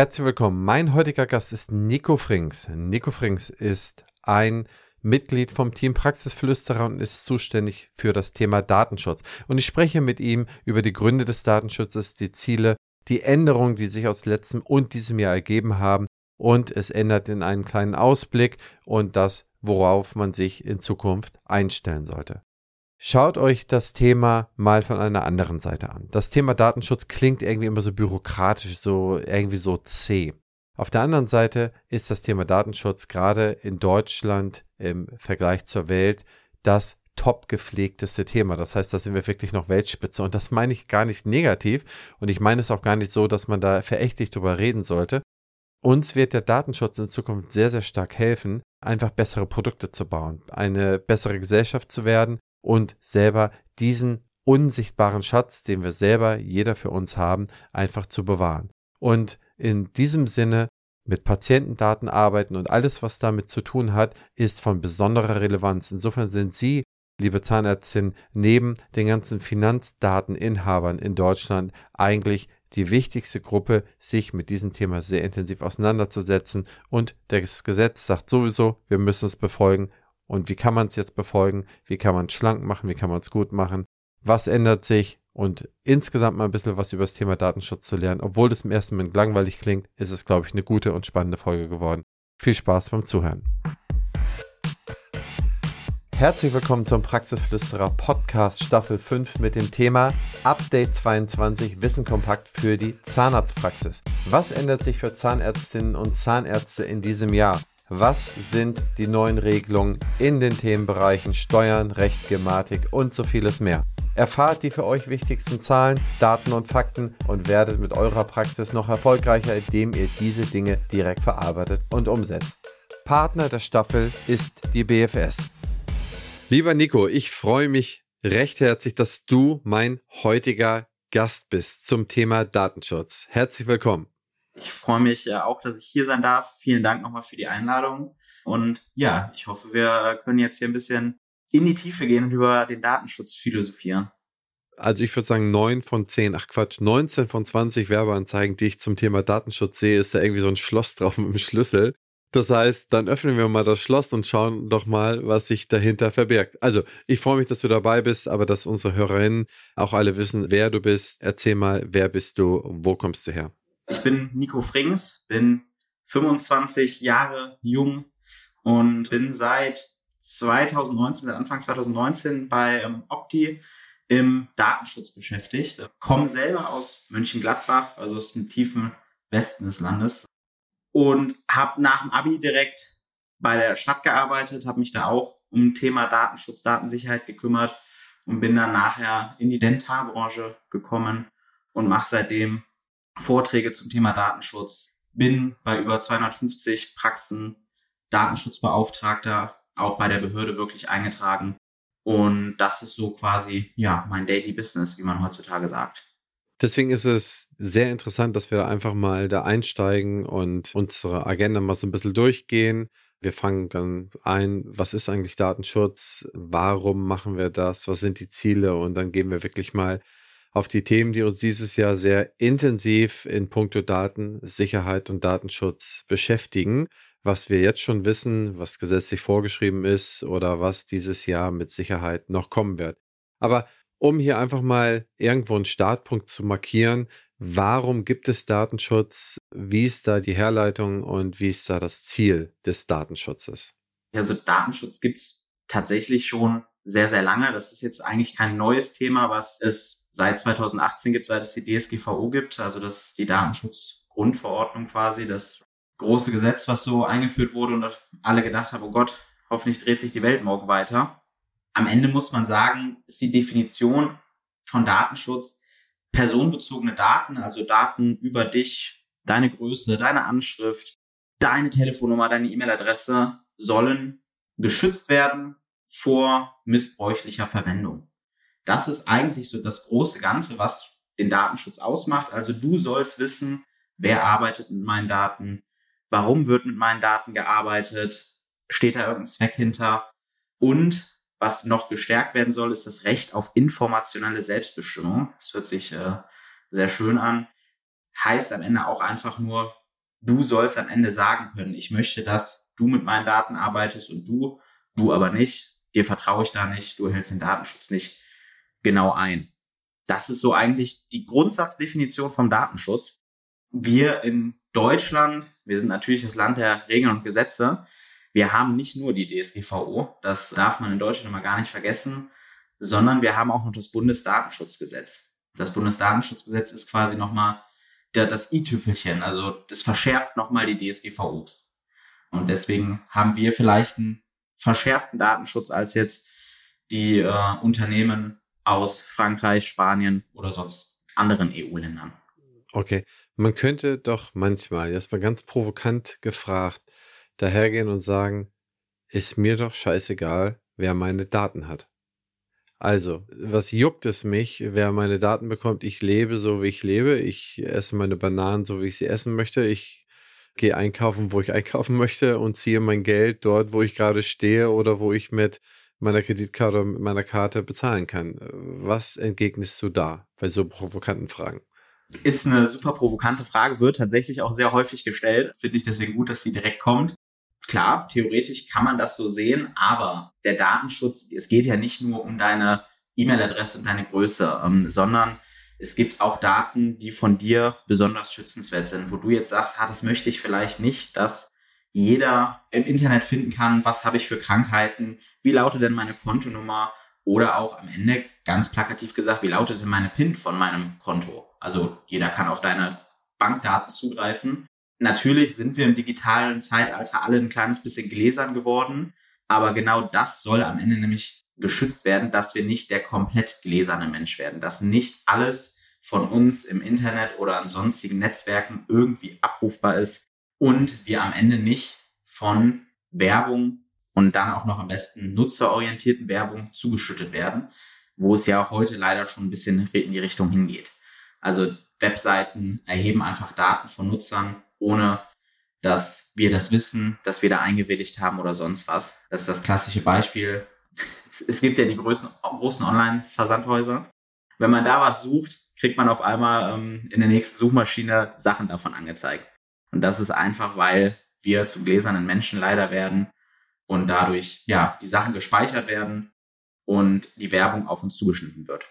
Herzlich willkommen. Mein heutiger Gast ist Nico Frings. Nico Frings ist ein Mitglied vom Team Praxisflüsterer und ist zuständig für das Thema Datenschutz. Und ich spreche mit ihm über die Gründe des Datenschutzes, die Ziele, die Änderungen, die sich aus letztem und diesem Jahr ergeben haben. Und es ändert in einen kleinen Ausblick und das, worauf man sich in Zukunft einstellen sollte. Schaut euch das Thema mal von einer anderen Seite an. Das Thema Datenschutz klingt irgendwie immer so bürokratisch, so irgendwie so zäh. Auf der anderen Seite ist das Thema Datenschutz gerade in Deutschland im Vergleich zur Welt das top gepflegteste Thema. Das heißt, da sind wir wirklich noch Weltspitze. Und das meine ich gar nicht negativ. Und ich meine es auch gar nicht so, dass man da verächtlich drüber reden sollte. Uns wird der Datenschutz in Zukunft sehr, sehr stark helfen, einfach bessere Produkte zu bauen, eine bessere Gesellschaft zu werden und selber diesen unsichtbaren Schatz, den wir selber jeder für uns haben, einfach zu bewahren. Und in diesem Sinne mit Patientendaten arbeiten und alles, was damit zu tun hat, ist von besonderer Relevanz. Insofern sind Sie, liebe Zahnärztin, neben den ganzen Finanzdateninhabern in Deutschland eigentlich die wichtigste Gruppe, sich mit diesem Thema sehr intensiv auseinanderzusetzen. Und das Gesetz sagt sowieso, wir müssen es befolgen. Und wie kann man es jetzt befolgen? Wie kann man es schlank machen? Wie kann man es gut machen? Was ändert sich? Und insgesamt mal ein bisschen was über das Thema Datenschutz zu lernen. Obwohl das im ersten Moment langweilig klingt, ist es, glaube ich, eine gute und spannende Folge geworden. Viel Spaß beim Zuhören. Herzlich willkommen zum Praxisflüsterer Podcast Staffel 5 mit dem Thema Update 22 Wissen kompakt für die Zahnarztpraxis. Was ändert sich für Zahnärztinnen und Zahnärzte in diesem Jahr? Was sind die neuen Regelungen in den Themenbereichen Steuern, Recht, Gematik und so vieles mehr? Erfahrt die für euch wichtigsten Zahlen, Daten und Fakten und werdet mit eurer Praxis noch erfolgreicher, indem ihr diese Dinge direkt verarbeitet und umsetzt. Partner der Staffel ist die BFS. Lieber Nico, ich freue mich recht herzlich, dass du mein heutiger Gast bist zum Thema Datenschutz. Herzlich willkommen. Ich freue mich ja auch, dass ich hier sein darf. Vielen Dank nochmal für die Einladung. Und ja, ich hoffe, wir können jetzt hier ein bisschen in die Tiefe gehen und über den Datenschutz philosophieren. Also ich würde sagen, neun von zehn, ach Quatsch, 19 von 20 Werbeanzeigen, die ich zum Thema Datenschutz sehe, ist da irgendwie so ein Schloss drauf mit dem Schlüssel. Das heißt, dann öffnen wir mal das Schloss und schauen doch mal, was sich dahinter verbirgt. Also, ich freue mich, dass du dabei bist, aber dass unsere Hörerinnen auch alle wissen, wer du bist. Erzähl mal, wer bist du, wo kommst du her? Ich bin Nico Frings, bin 25 Jahre jung und bin seit 2019, seit Anfang 2019 bei ähm, Opti im Datenschutz beschäftigt. Komme selber aus Mönchengladbach, also aus dem tiefen Westen des Landes und habe nach dem Abi direkt bei der Stadt gearbeitet, habe mich da auch um Thema Datenschutz, Datensicherheit gekümmert und bin dann nachher in die Dentalbranche gekommen und mache seitdem Vorträge zum Thema Datenschutz, bin bei über 250 Praxen Datenschutzbeauftragter, auch bei der Behörde wirklich eingetragen. Und das ist so quasi, ja, mein Daily Business, wie man heutzutage sagt. Deswegen ist es sehr interessant, dass wir einfach mal da einsteigen und unsere Agenda mal so ein bisschen durchgehen. Wir fangen dann ein, was ist eigentlich Datenschutz? Warum machen wir das? Was sind die Ziele? Und dann gehen wir wirklich mal auf die Themen, die uns dieses Jahr sehr intensiv in puncto Datensicherheit und Datenschutz beschäftigen, was wir jetzt schon wissen, was gesetzlich vorgeschrieben ist oder was dieses Jahr mit Sicherheit noch kommen wird. Aber um hier einfach mal irgendwo einen Startpunkt zu markieren, warum gibt es Datenschutz, wie ist da die Herleitung und wie ist da das Ziel des Datenschutzes? Also Datenschutz gibt es tatsächlich schon sehr, sehr lange. Das ist jetzt eigentlich kein neues Thema, was es seit 2018 gibt, seit es die DSGVO gibt, also das die Datenschutzgrundverordnung quasi, das große Gesetz, was so eingeführt wurde und alle gedacht haben, oh Gott, hoffentlich dreht sich die Welt morgen weiter. Am Ende muss man sagen, ist die Definition von Datenschutz personenbezogene Daten, also Daten über dich, deine Größe, deine Anschrift, deine Telefonnummer, deine E-Mail-Adresse sollen geschützt werden vor missbräuchlicher Verwendung. Das ist eigentlich so das große Ganze, was den Datenschutz ausmacht. Also du sollst wissen, wer arbeitet mit meinen Daten, warum wird mit meinen Daten gearbeitet, steht da irgendein Zweck hinter und was noch gestärkt werden soll, ist das Recht auf informationelle Selbstbestimmung. Das hört sich äh, sehr schön an. Heißt am Ende auch einfach nur, du sollst am Ende sagen können, ich möchte, dass du mit meinen Daten arbeitest und du, du aber nicht. Dir vertraue ich da nicht, du hältst den Datenschutz nicht genau ein. Das ist so eigentlich die Grundsatzdefinition vom Datenschutz. Wir in Deutschland, wir sind natürlich das Land der Regeln und Gesetze. Wir haben nicht nur die DSGVO, das darf man in Deutschland immer gar nicht vergessen, sondern wir haben auch noch das Bundesdatenschutzgesetz. Das Bundesdatenschutzgesetz ist quasi nochmal das i-Tüpfelchen, also das verschärft nochmal die DSGVO. Und deswegen haben wir vielleicht einen verschärften Datenschutz als jetzt die äh, Unternehmen aus Frankreich, Spanien oder sonst anderen EU-Ländern. Okay, man könnte doch manchmal, jetzt mal ganz provokant gefragt, dahergehen und sagen, ist mir doch scheißegal, wer meine Daten hat. Also, was juckt es mich, wer meine Daten bekommt? Ich lebe so, wie ich lebe. Ich esse meine Bananen so, wie ich sie essen möchte. Ich gehe einkaufen, wo ich einkaufen möchte und ziehe mein Geld dort, wo ich gerade stehe oder wo ich mit meiner Kreditkarte mit meiner Karte bezahlen kann. Was entgegnest du da bei so provokanten Fragen? Ist eine super provokante Frage, wird tatsächlich auch sehr häufig gestellt. Finde ich deswegen gut, dass sie direkt kommt. Klar, theoretisch kann man das so sehen, aber der Datenschutz, es geht ja nicht nur um deine E-Mail-Adresse und deine Größe, ähm, sondern es gibt auch Daten, die von dir besonders schützenswert sind, wo du jetzt sagst, ah, das möchte ich vielleicht nicht, dass jeder im Internet finden kann, was habe ich für Krankheiten, wie lautet denn meine Kontonummer oder auch am Ende ganz plakativ gesagt, wie lautet denn meine PIN von meinem Konto. Also jeder kann auf deine Bankdaten zugreifen Natürlich sind wir im digitalen Zeitalter alle ein kleines bisschen gläsern geworden, aber genau das soll am Ende nämlich geschützt werden, dass wir nicht der komplett gläserne Mensch werden, dass nicht alles von uns im Internet oder an sonstigen Netzwerken irgendwie abrufbar ist und wir am Ende nicht von Werbung und dann auch noch am besten nutzerorientierten Werbung zugeschüttet werden, wo es ja heute leider schon ein bisschen in die Richtung hingeht. Also Webseiten erheben einfach Daten von Nutzern ohne dass wir das wissen, dass wir da eingewilligt haben oder sonst was. Das ist das klassische Beispiel. Es gibt ja die großen, großen Online-Versandhäuser. Wenn man da was sucht, kriegt man auf einmal ähm, in der nächsten Suchmaschine Sachen davon angezeigt. Und das ist einfach, weil wir zu gläsernen Menschen leider werden und dadurch ja die Sachen gespeichert werden und die Werbung auf uns zugeschnitten wird.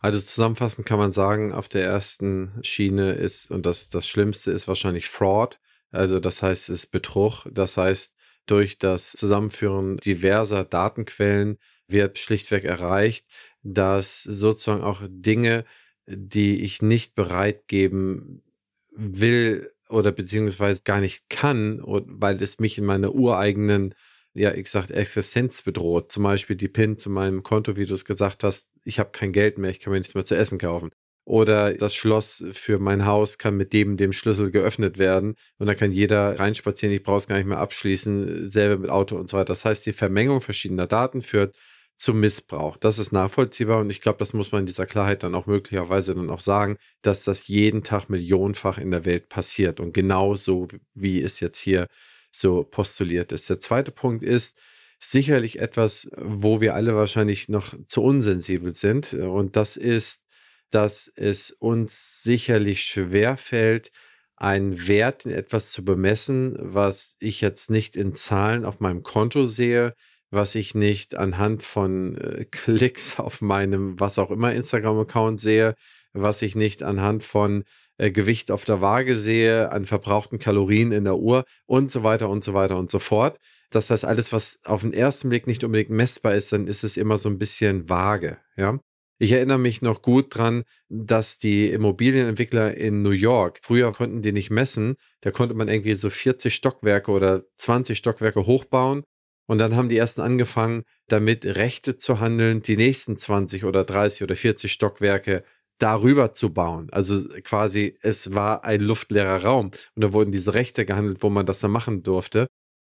Also zusammenfassend kann man sagen, auf der ersten Schiene ist, und das, das Schlimmste ist wahrscheinlich Fraud. Also das heißt, es ist Betrug. Das heißt, durch das Zusammenführen diverser Datenquellen wird schlichtweg erreicht, dass sozusagen auch Dinge, die ich nicht bereit geben will oder beziehungsweise gar nicht kann, weil es mich in meiner ureigenen ja, ich sag, Existenz bedroht. Zum Beispiel die PIN zu meinem Konto, wie du es gesagt hast, ich habe kein Geld mehr, ich kann mir nichts mehr zu essen kaufen. Oder das Schloss für mein Haus kann mit dem, dem Schlüssel geöffnet werden und dann kann jeder reinspazieren, ich brauche es gar nicht mehr abschließen, selber mit Auto und so weiter. Das heißt, die Vermengung verschiedener Daten führt zum Missbrauch. Das ist nachvollziehbar und ich glaube, das muss man in dieser Klarheit dann auch möglicherweise dann auch sagen, dass das jeden Tag millionenfach in der Welt passiert und genauso wie es jetzt hier so postuliert ist. Der zweite Punkt ist sicherlich etwas, wo wir alle wahrscheinlich noch zu unsensibel sind. Und das ist, dass es uns sicherlich schwer fällt, einen Wert in etwas zu bemessen, was ich jetzt nicht in Zahlen auf meinem Konto sehe, was ich nicht anhand von äh, Klicks auf meinem, was auch immer, Instagram-Account sehe, was ich nicht anhand von äh, Gewicht auf der Waage sehe, an verbrauchten Kalorien in der Uhr und so weiter und so weiter und so fort. Das heißt, alles, was auf den ersten Blick nicht unbedingt messbar ist, dann ist es immer so ein bisschen vage, ja. Ich erinnere mich noch gut dran, dass die Immobilienentwickler in New York, früher konnten die nicht messen, da konnte man irgendwie so 40 Stockwerke oder 20 Stockwerke hochbauen und dann haben die ersten angefangen, damit Rechte zu handeln, die nächsten 20 oder 30 oder 40 Stockwerke darüber zu bauen. Also quasi, es war ein luftleerer Raum und da wurden diese Rechte gehandelt, wo man das dann machen durfte.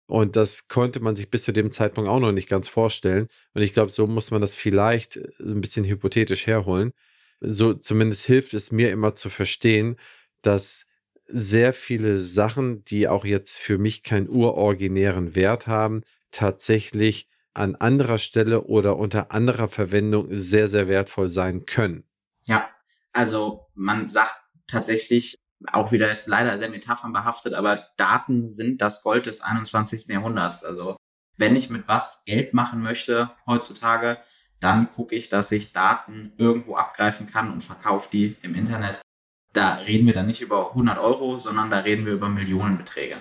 Und das konnte man sich bis zu dem Zeitpunkt auch noch nicht ganz vorstellen. Und ich glaube, so muss man das vielleicht äh, ein bisschen hypothetisch herholen. So zumindest hilft es mir immer zu verstehen, dass sehr viele Sachen, die auch jetzt für mich keinen uroriginären Wert haben, tatsächlich an anderer Stelle oder unter anderer Verwendung sehr, sehr wertvoll sein können. Ja, also man sagt tatsächlich, auch wieder jetzt leider sehr metaphernbehaftet, aber Daten sind das Gold des 21. Jahrhunderts. Also wenn ich mit was Geld machen möchte heutzutage, dann gucke ich, dass ich Daten irgendwo abgreifen kann und verkaufe die im Internet. Da reden wir dann nicht über 100 Euro, sondern da reden wir über Millionenbeträge.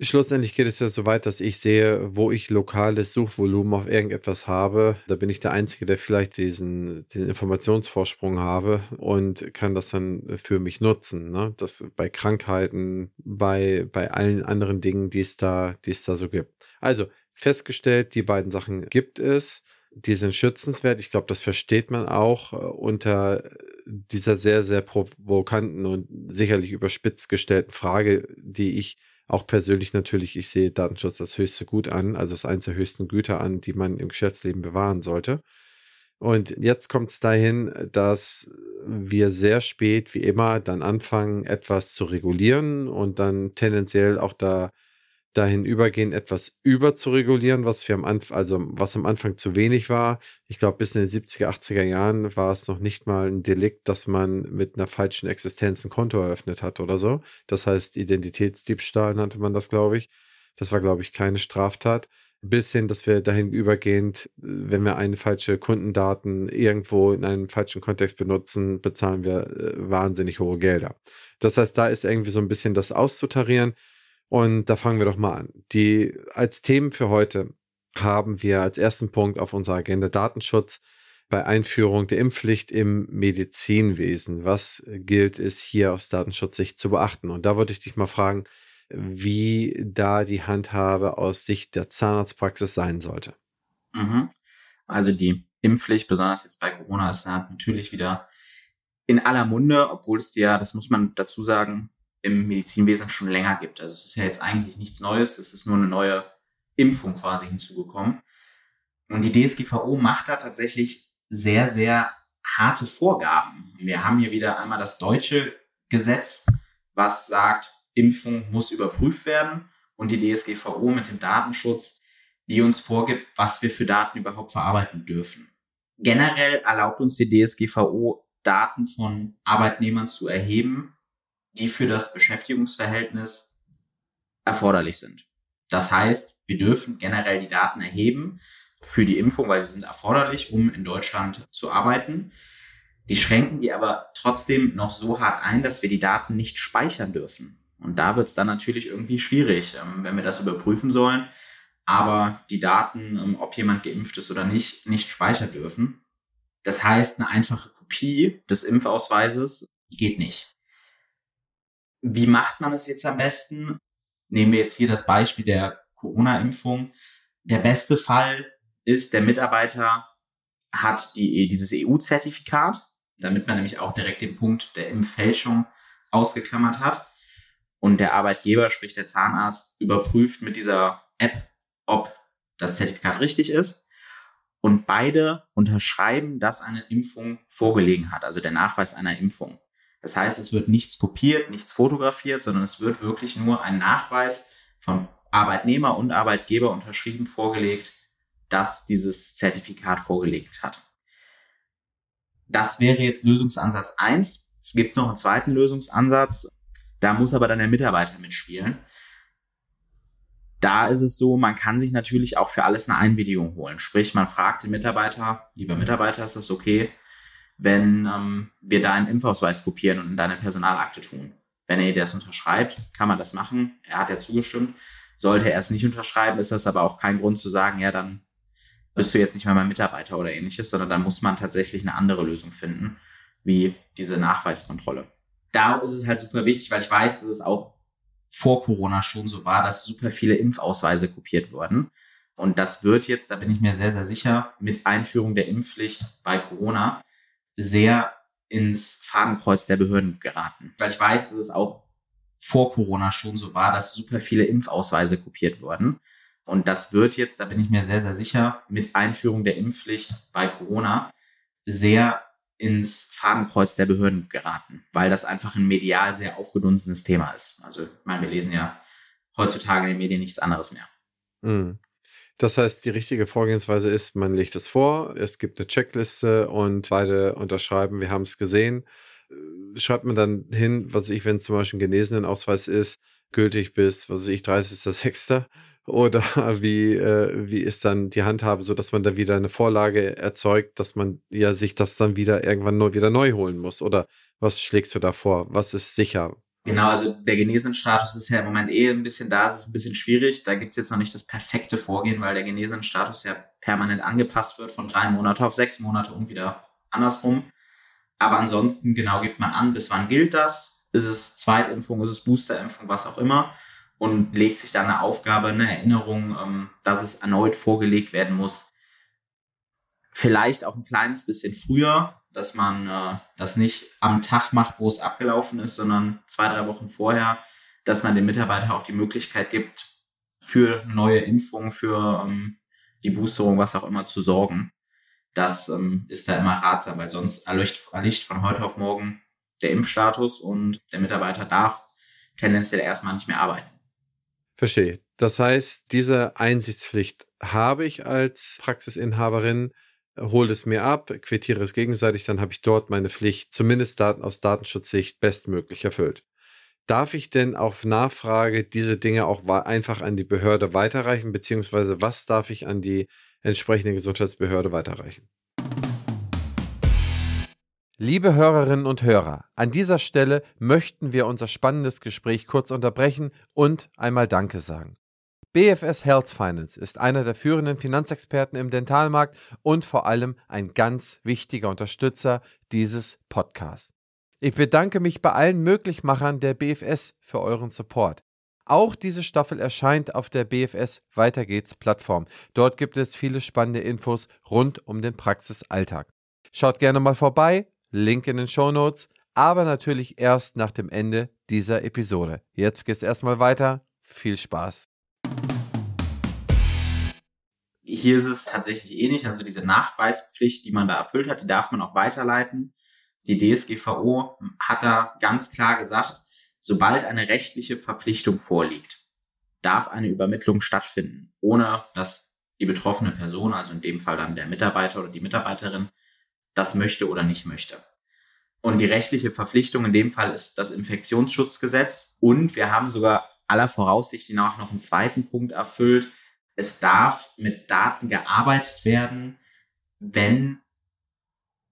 Schlussendlich geht es ja so weit, dass ich sehe, wo ich lokales Suchvolumen auf irgendetwas habe. Da bin ich der Einzige, der vielleicht diesen, den Informationsvorsprung habe und kann das dann für mich nutzen. Ne? Das bei Krankheiten, bei, bei allen anderen Dingen, die es da, die es da so gibt. Also festgestellt, die beiden Sachen gibt es. Die sind schützenswert. Ich glaube, das versteht man auch äh, unter dieser sehr, sehr provokanten und sicherlich überspitzt gestellten Frage, die ich auch persönlich natürlich, ich sehe Datenschutz als höchste Gut an, also als eines der höchsten Güter an, die man im Geschäftsleben bewahren sollte. Und jetzt kommt es dahin, dass wir sehr spät, wie immer, dann anfangen, etwas zu regulieren und dann tendenziell auch da dahin übergehen, etwas überzuregulieren, was wir am Anfang, also was am Anfang zu wenig war. Ich glaube, bis in den 70er, 80er Jahren war es noch nicht mal ein Delikt, dass man mit einer falschen Existenz ein Konto eröffnet hat oder so. Das heißt, Identitätsdiebstahl nannte man das, glaube ich. Das war, glaube ich, keine Straftat. Bis hin, dass wir dahin übergehend, wenn wir eine falsche Kundendaten irgendwo in einem falschen Kontext benutzen, bezahlen wir äh, wahnsinnig hohe Gelder. Das heißt, da ist irgendwie so ein bisschen das auszutarieren. Und da fangen wir doch mal an. Die als Themen für heute haben wir als ersten Punkt auf unserer Agenda Datenschutz bei Einführung der Impfpflicht im Medizinwesen. Was gilt es hier aus Datenschutzsicht zu beachten? Und da wollte ich dich mal fragen, wie da die Handhabe aus Sicht der Zahnarztpraxis sein sollte. Mhm. Also die Impfpflicht, besonders jetzt bei Corona, ist natürlich wieder in aller Munde, obwohl es ja, das muss man dazu sagen, im Medizinwesen schon länger gibt. Also es ist ja jetzt eigentlich nichts Neues, es ist nur eine neue Impfung quasi hinzugekommen. Und die DSGVO macht da tatsächlich sehr, sehr harte Vorgaben. Wir haben hier wieder einmal das deutsche Gesetz, was sagt, Impfung muss überprüft werden und die DSGVO mit dem Datenschutz, die uns vorgibt, was wir für Daten überhaupt verarbeiten dürfen. Generell erlaubt uns die DSGVO, Daten von Arbeitnehmern zu erheben, die für das Beschäftigungsverhältnis erforderlich sind. Das heißt, wir dürfen generell die Daten erheben für die Impfung, weil sie sind erforderlich, um in Deutschland zu arbeiten. Die schränken die aber trotzdem noch so hart ein, dass wir die Daten nicht speichern dürfen. Und da wird es dann natürlich irgendwie schwierig, ähm, wenn wir das überprüfen sollen, aber die Daten, ähm, ob jemand geimpft ist oder nicht, nicht speichern dürfen. Das heißt, eine einfache Kopie des Impfausweises geht nicht. Wie macht man es jetzt am besten? Nehmen wir jetzt hier das Beispiel der Corona-Impfung. Der beste Fall ist, der Mitarbeiter hat die, dieses EU-Zertifikat, damit man nämlich auch direkt den Punkt der Impffälschung ausgeklammert hat. Und der Arbeitgeber, sprich der Zahnarzt, überprüft mit dieser App, ob das Zertifikat richtig ist. Und beide unterschreiben, dass eine Impfung vorgelegen hat, also der Nachweis einer Impfung. Das heißt, es wird nichts kopiert, nichts fotografiert, sondern es wird wirklich nur ein Nachweis von Arbeitnehmer und Arbeitgeber unterschrieben vorgelegt, dass dieses Zertifikat vorgelegt hat. Das wäre jetzt Lösungsansatz eins. Es gibt noch einen zweiten Lösungsansatz. Da muss aber dann der Mitarbeiter mitspielen. Da ist es so, man kann sich natürlich auch für alles eine Einwilligung holen. Sprich, man fragt den Mitarbeiter, lieber Mitarbeiter, ist das okay, wenn ähm, wir da einen Impfausweis kopieren und in deine Personalakte tun. Wenn er das unterschreibt, kann man das machen. Er hat ja zugestimmt. Sollte er es nicht unterschreiben, ist das aber auch kein Grund zu sagen, ja, dann bist du jetzt nicht mehr mein Mitarbeiter oder ähnliches, sondern dann muss man tatsächlich eine andere Lösung finden, wie diese Nachweiskontrolle. Da ist es halt super wichtig, weil ich weiß, dass es auch vor Corona schon so war, dass super viele Impfausweise kopiert wurden. Und das wird jetzt, da bin ich mir sehr, sehr sicher, mit Einführung der Impfpflicht bei Corona sehr ins Fadenkreuz der Behörden geraten. Weil ich weiß, dass es auch vor Corona schon so war, dass super viele Impfausweise kopiert wurden. Und das wird jetzt, da bin ich mir sehr, sehr sicher, mit Einführung der Impfpflicht bei Corona sehr ins Fadenkreuz der Behörden geraten, weil das einfach ein medial sehr aufgedunsenes Thema ist. Also, ich meine, wir lesen ja heutzutage in den Medien nichts anderes mehr. Mhm. Das heißt, die richtige Vorgehensweise ist, man legt es vor, es gibt eine Checkliste und beide unterschreiben, wir haben es gesehen. äh, schreibt man dann hin, was ich, wenn zum Beispiel ein Genesenenausweis ist, gültig bis, was ich, 30.06. Oder wie, äh, wie ist dann die Handhabe, so dass man dann wieder eine Vorlage erzeugt, dass man ja sich das dann wieder irgendwann neu, wieder neu holen muss? Oder was schlägst du da vor? Was ist sicher? Genau, also der Genesenenstatus ist ja im Moment eh ein bisschen da, es ist ein bisschen schwierig. Da gibt es jetzt noch nicht das perfekte Vorgehen, weil der Genesenenstatus ja permanent angepasst wird von drei Monate auf sechs Monate und wieder andersrum. Aber ansonsten genau gibt man an, bis wann gilt das? Ist es Zweitimpfung, ist es Boosterimpfung, was auch immer? Und legt sich dann eine Aufgabe, eine Erinnerung, ähm, dass es erneut vorgelegt werden muss. Vielleicht auch ein kleines bisschen früher, dass man äh, das nicht am Tag macht, wo es abgelaufen ist, sondern zwei, drei Wochen vorher, dass man dem Mitarbeiter auch die Möglichkeit gibt, für neue Impfungen, für ähm, die Boosterung, was auch immer, zu sorgen. Das ähm, ist da immer ratsam, weil sonst erlicht, erlicht von heute auf morgen der Impfstatus und der Mitarbeiter darf tendenziell erstmal nicht mehr arbeiten. Verstehe. Das heißt, diese Einsichtspflicht habe ich als Praxisinhaberin, hole es mir ab, quittiere es gegenseitig, dann habe ich dort meine Pflicht, zumindest aus Datenschutzsicht, bestmöglich erfüllt. Darf ich denn auf Nachfrage diese Dinge auch einfach an die Behörde weiterreichen, beziehungsweise was darf ich an die entsprechende Gesundheitsbehörde weiterreichen? Liebe Hörerinnen und Hörer, an dieser Stelle möchten wir unser spannendes Gespräch kurz unterbrechen und einmal Danke sagen. BFS Health Finance ist einer der führenden Finanzexperten im Dentalmarkt und vor allem ein ganz wichtiger Unterstützer dieses Podcasts. Ich bedanke mich bei allen Möglichmachern der BFS für euren Support. Auch diese Staffel erscheint auf der BFS Weiter geht's Plattform. Dort gibt es viele spannende Infos rund um den Praxisalltag. Schaut gerne mal vorbei, Link in den Show Notes, aber natürlich erst nach dem Ende dieser Episode. Jetzt geht's erstmal weiter. Viel Spaß. Hier ist es tatsächlich ähnlich, also diese Nachweispflicht, die man da erfüllt hat, die darf man auch weiterleiten. Die DSGVO hat da ganz klar gesagt, sobald eine rechtliche Verpflichtung vorliegt, darf eine Übermittlung stattfinden, ohne dass die betroffene Person, also in dem Fall dann der Mitarbeiter oder die Mitarbeiterin, das möchte oder nicht möchte. Und die rechtliche Verpflichtung in dem Fall ist das Infektionsschutzgesetz. Und wir haben sogar aller Voraussicht nach noch einen zweiten Punkt erfüllt. Es darf mit Daten gearbeitet werden, wenn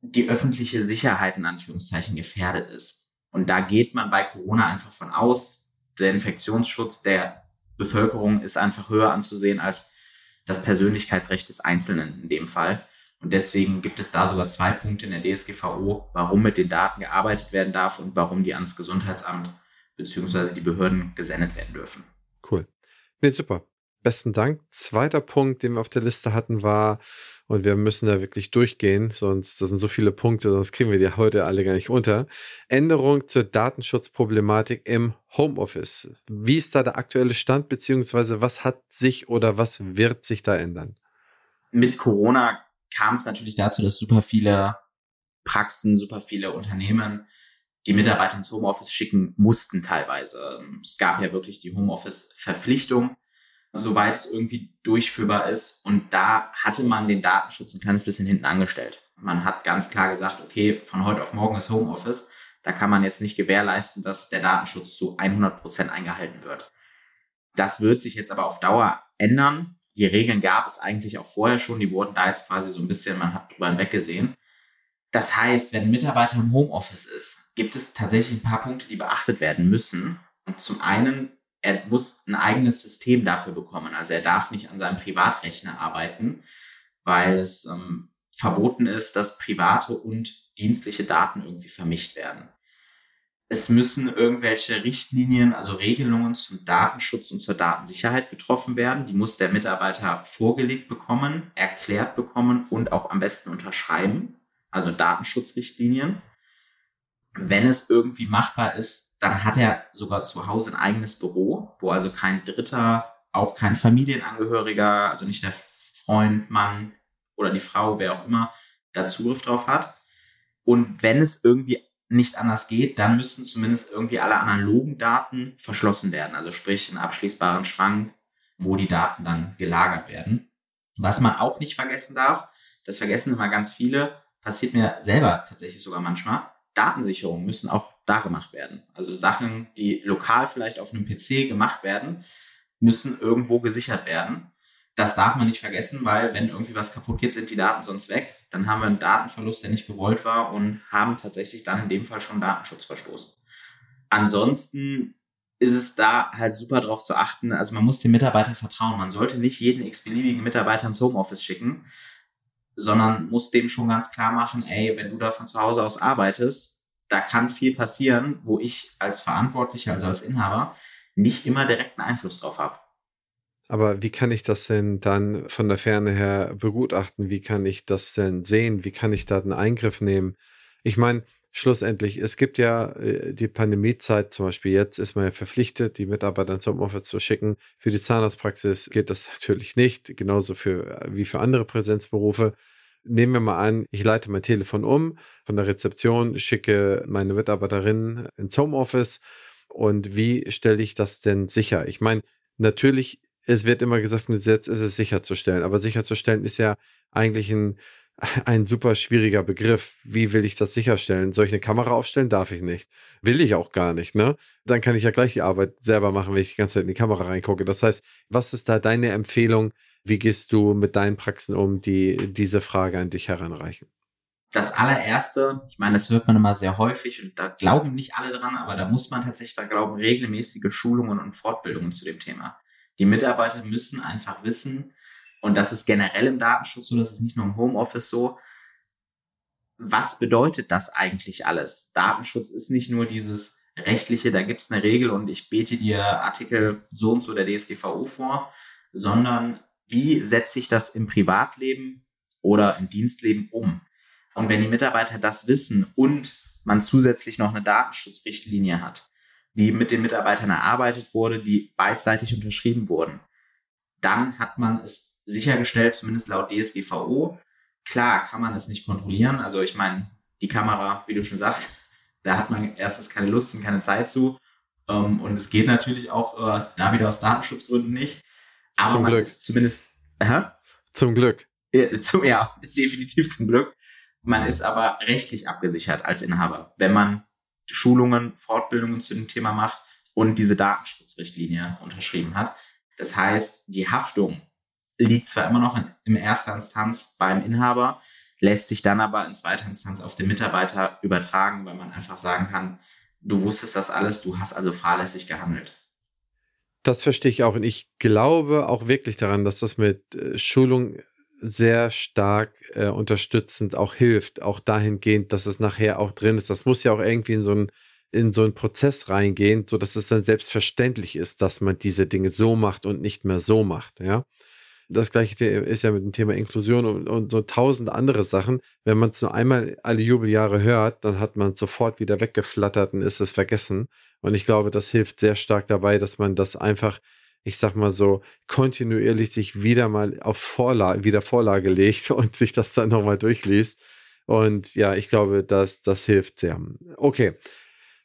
die öffentliche Sicherheit in Anführungszeichen gefährdet ist. Und da geht man bei Corona einfach von aus, der Infektionsschutz der Bevölkerung ist einfach höher anzusehen als das Persönlichkeitsrecht des Einzelnen in dem Fall. Und deswegen gibt es da sogar zwei Punkte in der DSGVO, warum mit den Daten gearbeitet werden darf und warum die ans Gesundheitsamt bzw. die Behörden gesendet werden dürfen. Cool. Nee, super. Besten Dank. Zweiter Punkt, den wir auf der Liste hatten, war, und wir müssen da wirklich durchgehen, sonst, das sind so viele Punkte, sonst kriegen wir die heute alle gar nicht unter. Änderung zur Datenschutzproblematik im Homeoffice. Wie ist da der aktuelle Stand, beziehungsweise was hat sich oder was wird sich da ändern? Mit Corona kam es natürlich dazu, dass super viele Praxen, super viele Unternehmen die Mitarbeiter ins Homeoffice schicken mussten teilweise. Es gab ja wirklich die Homeoffice-Verpflichtung soweit es irgendwie durchführbar ist. Und da hatte man den Datenschutz ein kleines bisschen hinten angestellt. Man hat ganz klar gesagt, okay, von heute auf morgen ist Homeoffice. Da kann man jetzt nicht gewährleisten, dass der Datenschutz zu 100 Prozent eingehalten wird. Das wird sich jetzt aber auf Dauer ändern. Die Regeln gab es eigentlich auch vorher schon. Die wurden da jetzt quasi so ein bisschen, man hat drüber hinweggesehen. Das heißt, wenn ein Mitarbeiter im Homeoffice ist, gibt es tatsächlich ein paar Punkte, die beachtet werden müssen. Und zum einen er muss ein eigenes System dafür bekommen. Also er darf nicht an seinem Privatrechner arbeiten, weil es ähm, verboten ist, dass private und dienstliche Daten irgendwie vermischt werden. Es müssen irgendwelche Richtlinien, also Regelungen zum Datenschutz und zur Datensicherheit getroffen werden. Die muss der Mitarbeiter vorgelegt bekommen, erklärt bekommen und auch am besten unterschreiben. Also Datenschutzrichtlinien. Wenn es irgendwie machbar ist, dann hat er sogar zu Hause ein eigenes Büro, wo also kein Dritter, auch kein Familienangehöriger, also nicht der Freund, Mann oder die Frau, wer auch immer, da Zugriff drauf hat. Und wenn es irgendwie nicht anders geht, dann müssen zumindest irgendwie alle analogen Daten verschlossen werden. Also sprich einen abschließbaren Schrank, wo die Daten dann gelagert werden. Was man auch nicht vergessen darf, das vergessen immer ganz viele, passiert mir selber tatsächlich sogar manchmal, Datensicherung müssen auch da gemacht werden. Also Sachen, die lokal vielleicht auf einem PC gemacht werden, müssen irgendwo gesichert werden. Das darf man nicht vergessen, weil wenn irgendwie was kaputt geht, sind die Daten sonst weg. Dann haben wir einen Datenverlust, der nicht gewollt war und haben tatsächlich dann in dem Fall schon Datenschutz verstoßen. Ansonsten ist es da halt super drauf zu achten. Also man muss den Mitarbeitern vertrauen. Man sollte nicht jeden x-beliebigen Mitarbeiter ins Homeoffice schicken, sondern muss dem schon ganz klar machen, ey, wenn du da von zu Hause aus arbeitest, da kann viel passieren, wo ich als Verantwortlicher, also als Inhaber, nicht immer direkten Einfluss drauf habe. Aber wie kann ich das denn dann von der Ferne her begutachten? Wie kann ich das denn sehen? Wie kann ich da einen Eingriff nehmen? Ich meine, schlussendlich, es gibt ja äh, die Pandemiezeit, zum Beispiel jetzt ist man ja verpflichtet, die Mitarbeiter ins Homeoffice zu schicken. Für die Zahnarztpraxis geht das natürlich nicht, genauso für, wie für andere Präsenzberufe. Nehmen wir mal an, ich leite mein Telefon um von der Rezeption, schicke meine Mitarbeiterin ins Homeoffice. Und wie stelle ich das denn sicher? Ich meine, natürlich, es wird immer gesagt, mit Gesetz ist es sicherzustellen, aber sicherzustellen ist ja eigentlich ein ein super schwieriger Begriff. Wie will ich das sicherstellen? Soll ich eine Kamera aufstellen? Darf ich nicht. Will ich auch gar nicht, ne? Dann kann ich ja gleich die Arbeit selber machen, wenn ich die ganze Zeit in die Kamera reingucke. Das heißt, was ist da deine Empfehlung? Wie gehst du mit deinen Praxen um, die diese Frage an dich heranreichen? Das allererste, ich meine, das hört man immer sehr häufig und da glauben nicht alle dran, aber da muss man tatsächlich da glauben, regelmäßige Schulungen und Fortbildungen zu dem Thema. Die Mitarbeiter müssen einfach wissen, und das ist generell im Datenschutz so, das ist nicht nur im Homeoffice so. Was bedeutet das eigentlich alles? Datenschutz ist nicht nur dieses rechtliche, da gibt es eine Regel und ich bete dir Artikel so und so der DSGVO vor, sondern wie setze ich das im Privatleben oder im Dienstleben um? Und wenn die Mitarbeiter das wissen und man zusätzlich noch eine Datenschutzrichtlinie hat, die mit den Mitarbeitern erarbeitet wurde, die beidseitig unterschrieben wurden, dann hat man es sichergestellt, zumindest laut DSGVO. Klar kann man es nicht kontrollieren. Also ich meine, die Kamera, wie du schon sagst, da hat man erstens keine Lust und keine Zeit zu. Ähm, und es geht natürlich auch äh, da wieder aus Datenschutzgründen nicht. Aber zum man Glück. ist zumindest. Äh? Zum Glück. Ja, zum, ja, definitiv zum Glück. Man ist aber rechtlich abgesichert als Inhaber, wenn man Schulungen, Fortbildungen zu dem Thema macht und diese Datenschutzrichtlinie unterschrieben hat. Das heißt, die Haftung liegt zwar immer noch in, in erster Instanz beim Inhaber, lässt sich dann aber in zweiter Instanz auf den Mitarbeiter übertragen, weil man einfach sagen kann, du wusstest das alles, du hast also fahrlässig gehandelt. Das verstehe ich auch. Und ich glaube auch wirklich daran, dass das mit äh, Schulung sehr stark äh, unterstützend auch hilft, auch dahingehend, dass es nachher auch drin ist. Das muss ja auch irgendwie in so einen in so einen Prozess reingehen, so dass es dann selbstverständlich ist, dass man diese Dinge so macht und nicht mehr so macht, ja. Das gleiche ist ja mit dem Thema Inklusion und, und so tausend andere Sachen. Wenn man es nur einmal alle Jubeljahre hört, dann hat man sofort wieder weggeflattert und ist es vergessen. Und ich glaube, das hilft sehr stark dabei, dass man das einfach, ich sag mal so, kontinuierlich sich wieder mal auf Vorlage, wieder Vorlage legt und sich das dann nochmal durchliest. Und ja, ich glaube, dass das hilft sehr. Okay.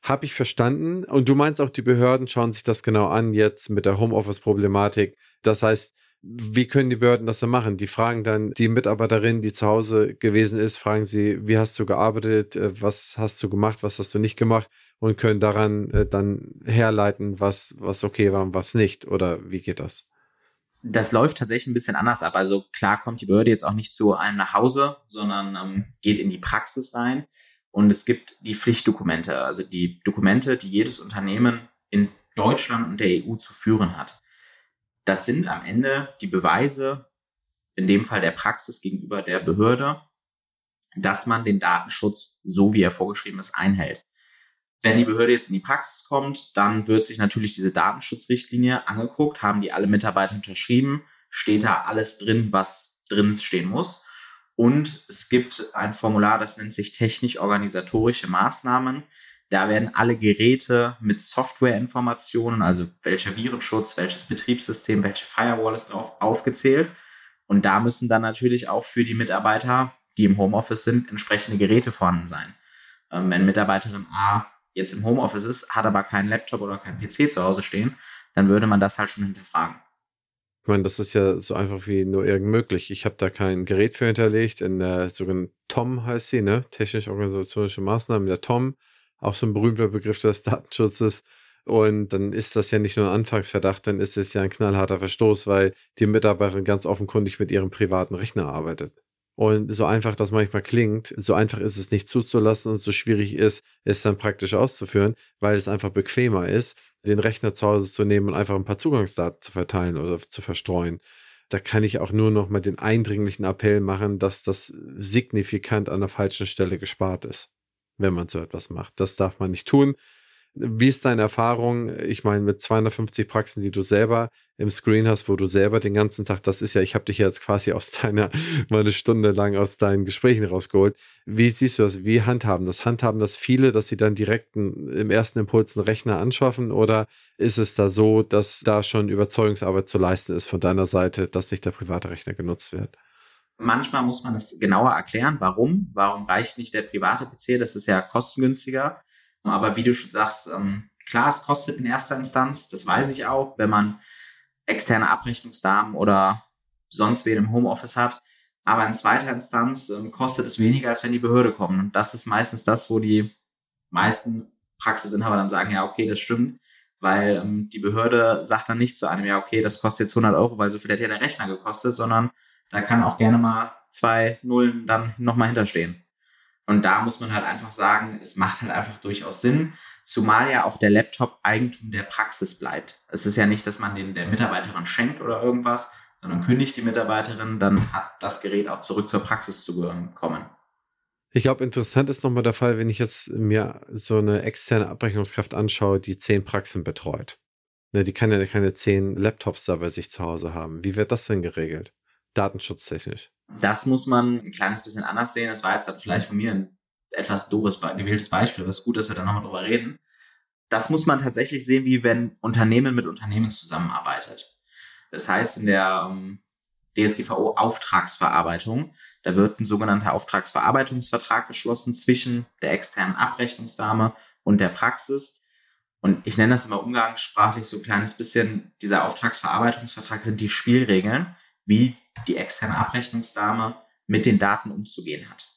Habe ich verstanden. Und du meinst auch, die Behörden schauen sich das genau an jetzt mit der Homeoffice-Problematik. Das heißt, wie können die Behörden das dann machen? Die fragen dann die Mitarbeiterin, die zu Hause gewesen ist, fragen sie, wie hast du gearbeitet, äh, was hast du gemacht, was hast du nicht gemacht und können daran äh, dann herleiten, was, was okay war und was nicht. Oder wie geht das? Das läuft tatsächlich ein bisschen anders ab. Also klar kommt die Behörde jetzt auch nicht zu einem nach Hause, sondern ähm, geht in die Praxis rein. Und es gibt die Pflichtdokumente, also die Dokumente, die jedes Unternehmen in Deutschland und der EU zu führen hat. Das sind am Ende die Beweise, in dem Fall der Praxis gegenüber der Behörde, dass man den Datenschutz, so wie er vorgeschrieben ist, einhält. Wenn die Behörde jetzt in die Praxis kommt, dann wird sich natürlich diese Datenschutzrichtlinie angeguckt, haben die alle Mitarbeiter unterschrieben, steht da alles drin, was drin stehen muss. Und es gibt ein Formular, das nennt sich technisch-organisatorische Maßnahmen. Da werden alle Geräte mit Softwareinformationen, also welcher Virenschutz, welches Betriebssystem, welche Firewall ist drauf, aufgezählt. Und da müssen dann natürlich auch für die Mitarbeiter, die im Homeoffice sind, entsprechende Geräte vorhanden sein. Ähm, wenn Mitarbeiterin A jetzt im Homeoffice ist, hat aber keinen Laptop oder keinen PC zu Hause stehen, dann würde man das halt schon hinterfragen. Ich meine, das ist ja so einfach wie nur irgend möglich. Ich habe da kein Gerät für hinterlegt. In der sogenannten TOM heißt sie, ne? Technisch-organisatorische Maßnahmen, der TOM, auch so ein berühmter Begriff des Datenschutzes. Und dann ist das ja nicht nur ein Anfangsverdacht, dann ist es ja ein knallharter Verstoß, weil die Mitarbeiterin ganz offenkundig mit ihrem privaten Rechner arbeitet. Und so einfach das manchmal klingt, so einfach ist es nicht zuzulassen und so schwierig ist, es dann praktisch auszuführen, weil es einfach bequemer ist, den Rechner zu Hause zu nehmen und einfach ein paar Zugangsdaten zu verteilen oder zu verstreuen. Da kann ich auch nur noch mal den eindringlichen Appell machen, dass das signifikant an der falschen Stelle gespart ist, wenn man so etwas macht. Das darf man nicht tun. Wie ist deine Erfahrung? Ich meine, mit 250 Praxen, die du selber im Screen hast, wo du selber den ganzen Tag, das ist ja, ich habe dich jetzt quasi aus deiner, mal eine Stunde lang aus deinen Gesprächen rausgeholt. Wie siehst du das? Wie handhaben das? Handhaben das viele, dass sie dann direkt einen, im ersten Impuls einen Rechner anschaffen? Oder ist es da so, dass da schon Überzeugungsarbeit zu leisten ist von deiner Seite, dass nicht der private Rechner genutzt wird? Manchmal muss man es genauer erklären, warum. Warum reicht nicht der private PC? Das ist ja kostengünstiger. Aber wie du schon sagst, ähm, klar, es kostet in erster Instanz, das weiß ich auch, wenn man externe Abrechnungsdamen oder sonst wen im Homeoffice hat. Aber in zweiter Instanz ähm, kostet es weniger, als wenn die Behörde kommt. Und das ist meistens das, wo die meisten Praxisinhaber dann sagen, ja, okay, das stimmt, weil ähm, die Behörde sagt dann nicht zu einem, ja, okay, das kostet jetzt 100 Euro, weil so viel hat ja der Rechner gekostet, sondern da kann auch gerne mal zwei Nullen dann nochmal hinterstehen. Und da muss man halt einfach sagen, es macht halt einfach durchaus Sinn, zumal ja auch der Laptop Eigentum der Praxis bleibt. Es ist ja nicht, dass man den der Mitarbeiterin schenkt oder irgendwas, sondern kündigt die Mitarbeiterin, dann hat das Gerät auch zurück zur Praxis zu kommen. Ich glaube, interessant ist nochmal der Fall, wenn ich jetzt mir so eine externe Abrechnungskraft anschaue, die zehn Praxen betreut. Ne, die kann ja keine zehn Laptops da bei sich zu Hause haben. Wie wird das denn geregelt? Datenschutztechnisch. Das muss man ein kleines bisschen anders sehen. Das war jetzt dann vielleicht von mir ein etwas doofes, gewähltes Beispiel, aber es ist gut, dass wir da nochmal drüber reden. Das muss man tatsächlich sehen, wie wenn Unternehmen mit Unternehmen zusammenarbeitet. Das heißt, in der ähm, DSGVO Auftragsverarbeitung, da wird ein sogenannter Auftragsverarbeitungsvertrag geschlossen zwischen der externen Abrechnungsdame und der Praxis. Und ich nenne das immer umgangssprachlich so ein kleines bisschen, dieser Auftragsverarbeitungsvertrag sind die Spielregeln, wie die externe Abrechnungsdame mit den Daten umzugehen hat.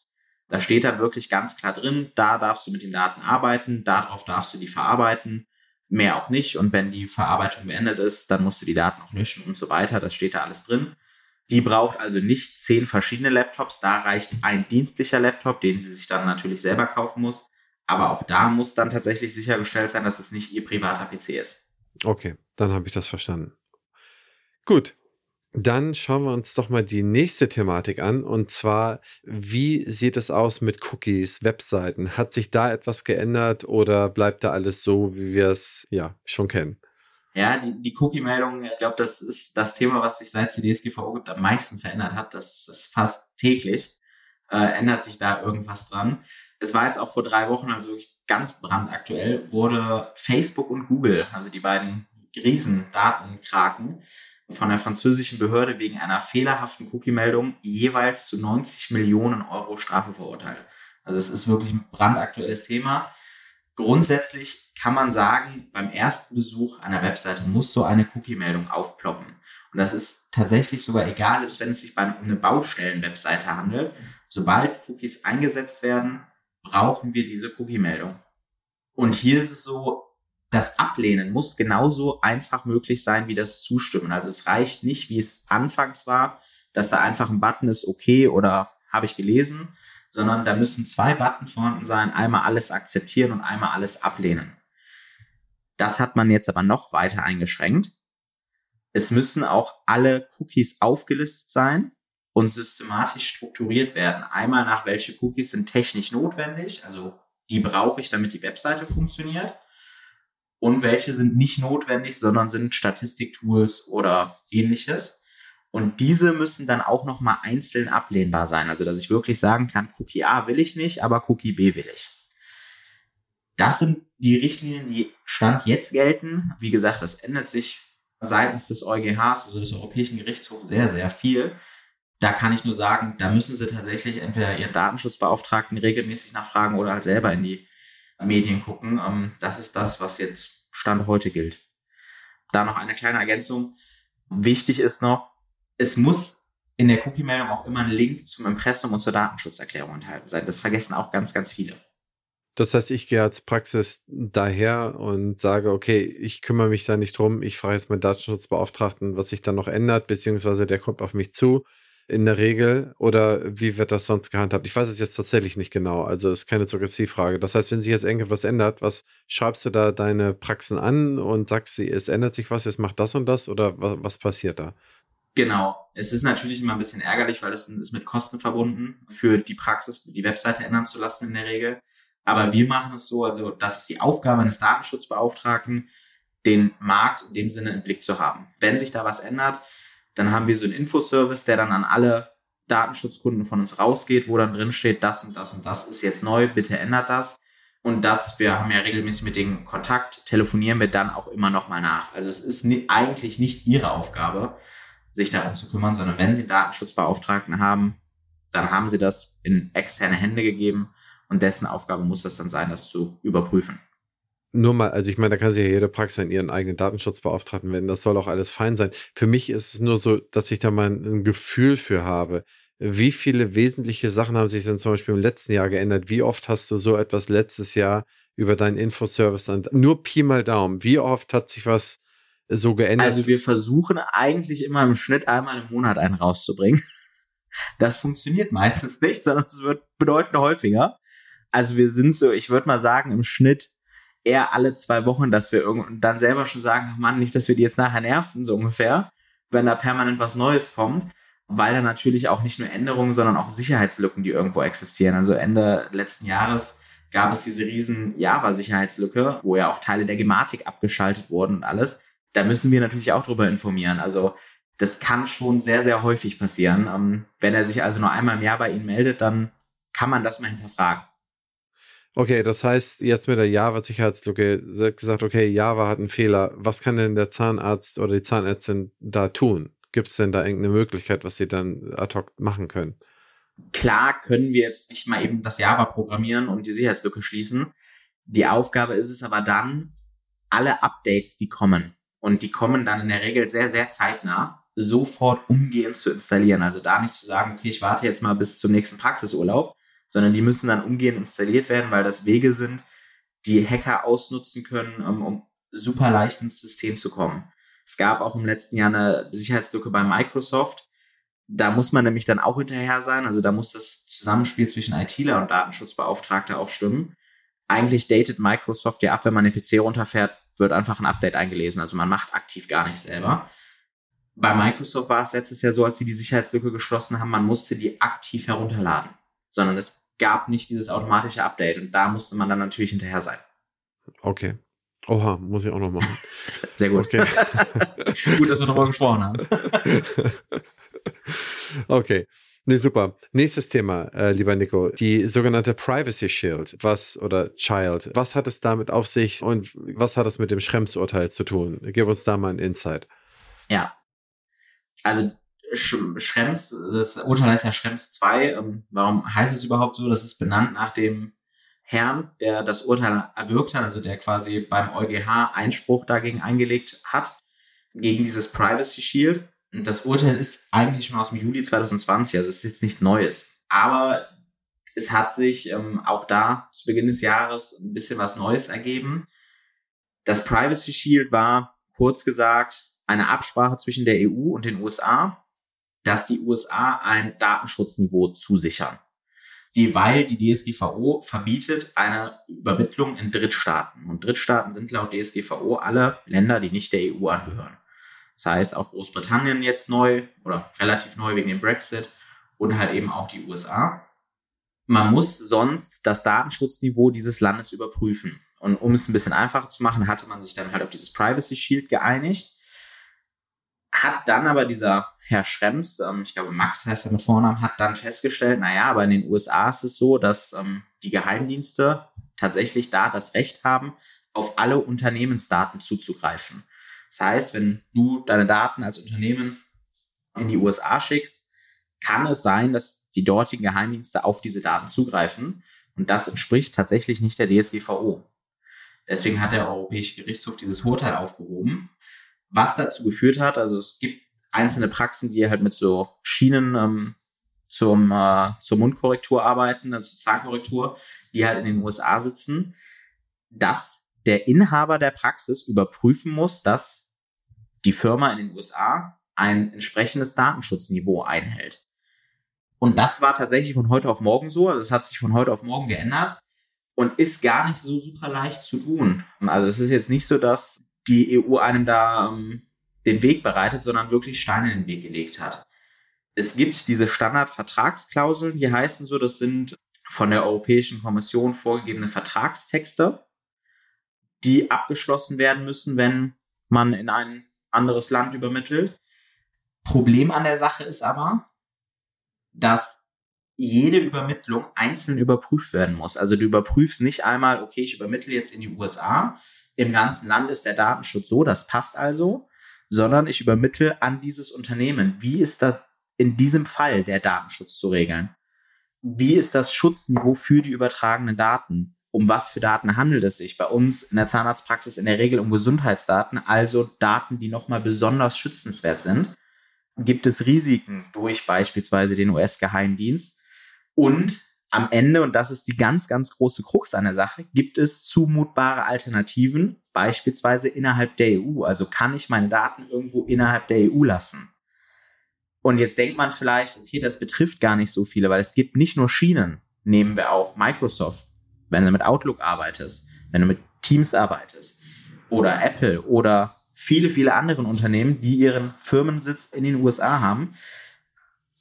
Da steht dann wirklich ganz klar drin, da darfst du mit den Daten arbeiten, darauf darfst du die verarbeiten, mehr auch nicht. Und wenn die Verarbeitung beendet ist, dann musst du die Daten auch löschen und so weiter. Das steht da alles drin. Die braucht also nicht zehn verschiedene Laptops. Da reicht ein dienstlicher Laptop, den sie sich dann natürlich selber kaufen muss. Aber auch da muss dann tatsächlich sichergestellt sein, dass es nicht ihr privater PC ist. Okay, dann habe ich das verstanden. Gut, dann schauen wir uns doch mal die nächste Thematik an. Und zwar, wie sieht es aus mit Cookies, Webseiten? Hat sich da etwas geändert oder bleibt da alles so, wie wir es ja schon kennen? Ja, die, die Cookie-Meldung, ich glaube, das ist das Thema, was sich seit es die DSGVO gibt, am meisten verändert hat. Das ist fast täglich. Äh, ändert sich da irgendwas dran. Es war jetzt auch vor drei Wochen, also wirklich ganz brandaktuell, wurde Facebook und Google, also die beiden Riesendatenkraken, von der französischen Behörde wegen einer fehlerhaften Cookie-Meldung jeweils zu 90 Millionen Euro Strafe verurteilt. Also es ist wirklich ein brandaktuelles Thema. Grundsätzlich kann man sagen, beim ersten Besuch einer Webseite muss so eine Cookie-Meldung aufploppen. Und das ist tatsächlich sogar egal, selbst wenn es sich um eine Baustellen-Webseite handelt. Sobald Cookies eingesetzt werden, brauchen wir diese Cookie-Meldung. Und hier ist es so, das Ablehnen muss genauso einfach möglich sein wie das Zustimmen. Also es reicht nicht, wie es anfangs war, dass da einfach ein Button ist, okay oder habe ich gelesen, sondern da müssen zwei Button vorhanden sein, einmal alles akzeptieren und einmal alles ablehnen. Das hat man jetzt aber noch weiter eingeschränkt. Es müssen auch alle Cookies aufgelistet sein und systematisch strukturiert werden. Einmal nach welche Cookies sind technisch notwendig, also die brauche ich, damit die Webseite funktioniert und welche sind nicht notwendig, sondern sind Statistiktools oder ähnliches. Und diese müssen dann auch nochmal einzeln ablehnbar sein. Also, dass ich wirklich sagen kann, Cookie A will ich nicht, aber Cookie B will ich. Das sind die Richtlinien, die Stand jetzt gelten. Wie gesagt, das ändert sich seitens des EuGHs, also des Europäischen Gerichtshofs, sehr, sehr viel. Da kann ich nur sagen, da müssen Sie tatsächlich entweder Ihren Datenschutzbeauftragten regelmäßig nachfragen oder halt selber in die Medien gucken. Ähm, das ist das, was jetzt Stand heute gilt. Da noch eine kleine Ergänzung. Wichtig ist noch, es muss in der Cookie-Meldung auch immer ein Link zum Impressum und zur Datenschutzerklärung enthalten sein. Das vergessen auch ganz, ganz viele. Das heißt, ich gehe als Praxis daher und sage, okay, ich kümmere mich da nicht drum, ich frage jetzt meinen Datenschutzbeauftragten, was sich dann noch ändert, beziehungsweise der kommt auf mich zu in der Regel oder wie wird das sonst gehandhabt? Ich weiß es jetzt tatsächlich nicht genau, also ist keine Suggestivfrage. Das heißt, wenn sich jetzt irgendwas ändert, was schreibst du da deine Praxen an und sagst sie, es ändert sich was, jetzt macht das und das oder was, was passiert da? Genau. Es ist natürlich immer ein bisschen ärgerlich, weil es ist mit Kosten verbunden, für die Praxis die Webseite ändern zu lassen in der Regel. Aber wir machen es so, also das ist die Aufgabe eines Datenschutzbeauftragten, den Markt in dem Sinne im Blick zu haben. Wenn sich da was ändert, dann haben wir so einen Infoservice, der dann an alle Datenschutzkunden von uns rausgeht, wo dann drin steht, das und das und das ist jetzt neu, bitte ändert das. Und das, wir haben ja regelmäßig mit denen Kontakt, telefonieren wir dann auch immer noch mal nach. Also es ist nie, eigentlich nicht ihre Aufgabe, sich darum zu kümmern, sondern wenn sie einen Datenschutzbeauftragten haben, dann haben sie das in externe Hände gegeben und dessen Aufgabe muss es dann sein, das zu überprüfen. Nur mal, also ich meine, da kann sich ja jede Praxis ihren eigenen Datenschutzbeauftragten wenden. Das soll auch alles fein sein. Für mich ist es nur so, dass ich da mal ein Gefühl für habe. Wie viele wesentliche Sachen haben sich denn zum Beispiel im letzten Jahr geändert? Wie oft hast du so etwas letztes Jahr über deinen Infoservice an? Nur Pi mal Daumen. Wie oft hat sich was so geändert? Also wir versuchen eigentlich immer im Schnitt einmal im Monat einen rauszubringen. Das funktioniert meistens nicht, sondern es wird bedeutend häufiger. Also wir sind so, ich würde mal sagen, im Schnitt eher alle zwei Wochen, dass wir irgendwann dann selber schon sagen, ach Mann, nicht, dass wir die jetzt nachher nerven, so ungefähr, wenn da permanent was Neues kommt, weil da natürlich auch nicht nur Änderungen, sondern auch Sicherheitslücken, die irgendwo existieren. Also Ende letzten Jahres gab es diese riesen Java-Sicherheitslücke, wo ja auch Teile der Gematik abgeschaltet wurden und alles. Da müssen wir natürlich auch drüber informieren. Also das kann schon sehr, sehr häufig passieren. Ähm, wenn er sich also nur einmal im Jahr bei Ihnen meldet, dann kann man das mal hinterfragen. Okay, das heißt, jetzt mit der Java-Sicherheitslücke gesagt, okay, Java hat einen Fehler. Was kann denn der Zahnarzt oder die Zahnärztin da tun? Gibt es denn da irgendeine Möglichkeit, was sie dann ad hoc machen können? Klar können wir jetzt nicht mal eben das Java programmieren und die Sicherheitslücke schließen. Die Aufgabe ist es aber dann, alle Updates, die kommen, und die kommen dann in der Regel sehr, sehr zeitnah, sofort umgehend zu installieren. Also da nicht zu sagen, okay, ich warte jetzt mal bis zum nächsten Praxisurlaub, sondern die müssen dann umgehend installiert werden, weil das Wege sind, die Hacker ausnutzen können, um super leicht ins System zu kommen. Es gab auch im letzten Jahr eine Sicherheitslücke bei Microsoft. Da muss man nämlich dann auch hinterher sein. Also da muss das Zusammenspiel zwischen ITler und Datenschutzbeauftragter auch stimmen. Eigentlich datet Microsoft ja ab, wenn man den PC runterfährt, wird einfach ein Update eingelesen. Also man macht aktiv gar nichts selber. Bei Microsoft war es letztes Jahr so, als sie die Sicherheitslücke geschlossen haben, man musste die aktiv herunterladen, sondern es gab nicht dieses automatische Update und da musste man dann natürlich hinterher sein. Okay. Oha, muss ich auch noch machen. Sehr gut. Okay. gut, dass wir darüber gesprochen haben. okay. Nee, super. Nächstes Thema, äh, lieber Nico. Die sogenannte Privacy Shield, was oder Child. Was hat es damit auf sich und was hat es mit dem Schrems-Urteil zu tun? Gib uns da mal ein Insight. Ja. Also Schrems, das Urteil heißt ja Schrems 2. Ähm, warum heißt es überhaupt so? Das ist benannt nach dem Herrn, der das Urteil erwirkt hat, also der quasi beim EuGH Einspruch dagegen eingelegt hat, gegen dieses Privacy Shield. Und das Urteil ist eigentlich schon aus dem Juli 2020, also es ist jetzt nichts Neues. Aber es hat sich ähm, auch da zu Beginn des Jahres ein bisschen was Neues ergeben. Das Privacy Shield war, kurz gesagt, eine Absprache zwischen der EU und den USA dass die USA ein Datenschutzniveau zusichern. Die, weil die DSGVO verbietet eine Übermittlung in Drittstaaten. Und Drittstaaten sind laut DSGVO alle Länder, die nicht der EU angehören. Das heißt auch Großbritannien jetzt neu oder relativ neu wegen dem Brexit und halt eben auch die USA. Man muss sonst das Datenschutzniveau dieses Landes überprüfen. Und um es ein bisschen einfacher zu machen, hatte man sich dann halt auf dieses Privacy Shield geeinigt. Hat dann aber dieser Herr Schrems, ähm, ich glaube Max heißt er mit Vornamen, hat dann festgestellt, naja, aber in den USA ist es so, dass ähm, die Geheimdienste tatsächlich da das Recht haben, auf alle Unternehmensdaten zuzugreifen. Das heißt, wenn du deine Daten als Unternehmen in die USA schickst, kann es sein, dass die dortigen Geheimdienste auf diese Daten zugreifen. Und das entspricht tatsächlich nicht der DSGVO. Deswegen hat der Europäische Gerichtshof dieses Urteil aufgehoben was dazu geführt hat. Also es gibt einzelne Praxen, die halt mit so Schienen ähm, zum, äh, zur Mundkorrektur arbeiten, also zur Zahnkorrektur, die halt in den USA sitzen, dass der Inhaber der Praxis überprüfen muss, dass die Firma in den USA ein entsprechendes Datenschutzniveau einhält. Und das war tatsächlich von heute auf morgen so. Also es hat sich von heute auf morgen geändert und ist gar nicht so super leicht zu tun. Also es ist jetzt nicht so, dass die EU einem da ähm, den Weg bereitet, sondern wirklich Steine in den Weg gelegt hat. Es gibt diese Standardvertragsklauseln, die heißen so, das sind von der Europäischen Kommission vorgegebene Vertragstexte, die abgeschlossen werden müssen, wenn man in ein anderes Land übermittelt. Problem an der Sache ist aber, dass jede Übermittlung einzeln überprüft werden muss. Also du überprüfst nicht einmal, okay, ich übermittle jetzt in die USA, im ganzen Land ist der Datenschutz so, das passt also, sondern ich übermittle an dieses Unternehmen, wie ist da in diesem Fall der Datenschutz zu regeln? Wie ist das Schutzniveau für die übertragenen Daten? Um was für Daten handelt es sich? Bei uns in der Zahnarztpraxis in der Regel um Gesundheitsdaten, also Daten, die nochmal besonders schützenswert sind. Gibt es Risiken durch beispielsweise den US-Geheimdienst? Und am Ende, und das ist die ganz, ganz große Krux an der Sache, gibt es zumutbare Alternativen, beispielsweise innerhalb der EU. Also kann ich meine Daten irgendwo innerhalb der EU lassen? Und jetzt denkt man vielleicht, okay, das betrifft gar nicht so viele, weil es gibt nicht nur Schienen. Nehmen wir auch Microsoft, wenn du mit Outlook arbeitest, wenn du mit Teams arbeitest oder Apple oder viele, viele andere Unternehmen, die ihren Firmensitz in den USA haben.